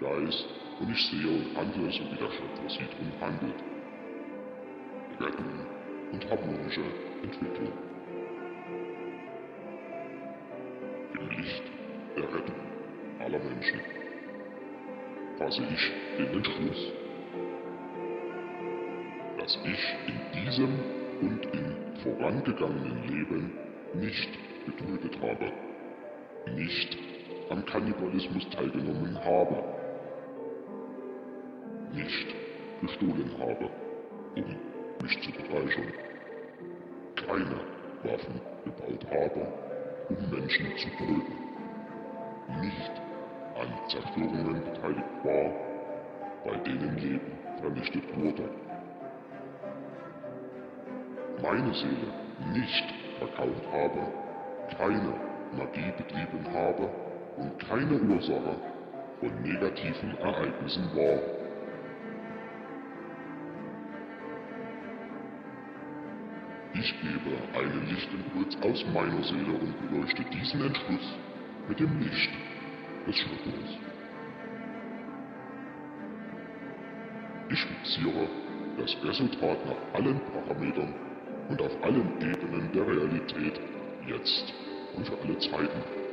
Geist und ich sehe und handle, so wie der Schöpfer sieht und handelt. Rettung und harmonische Entwicklung. Im Licht der Rettung aller Menschen fasse ich den Entschluss, dass ich in diesem und im vorangegangenen Leben nicht getötet habe, nicht am Kannibalismus teilgenommen habe, nicht gestohlen habe, um mich zu bereichern, keine Waffen gebaut habe, um Menschen zu töten, nicht an Zerstörungen beteiligt war, bei denen Leben vernichtet wurde. Meine Seele nicht verkauft habe, keine Magie betrieben habe und keine Ursache von negativen Ereignissen war. Gebe einen Lichtimpuls aus meiner Seele und beleuchte diesen Entschluss mit dem Licht des Schöpfers. Ich fixiere das Resultat nach allen Parametern und auf allen Ebenen der Realität jetzt und für alle Zeiten.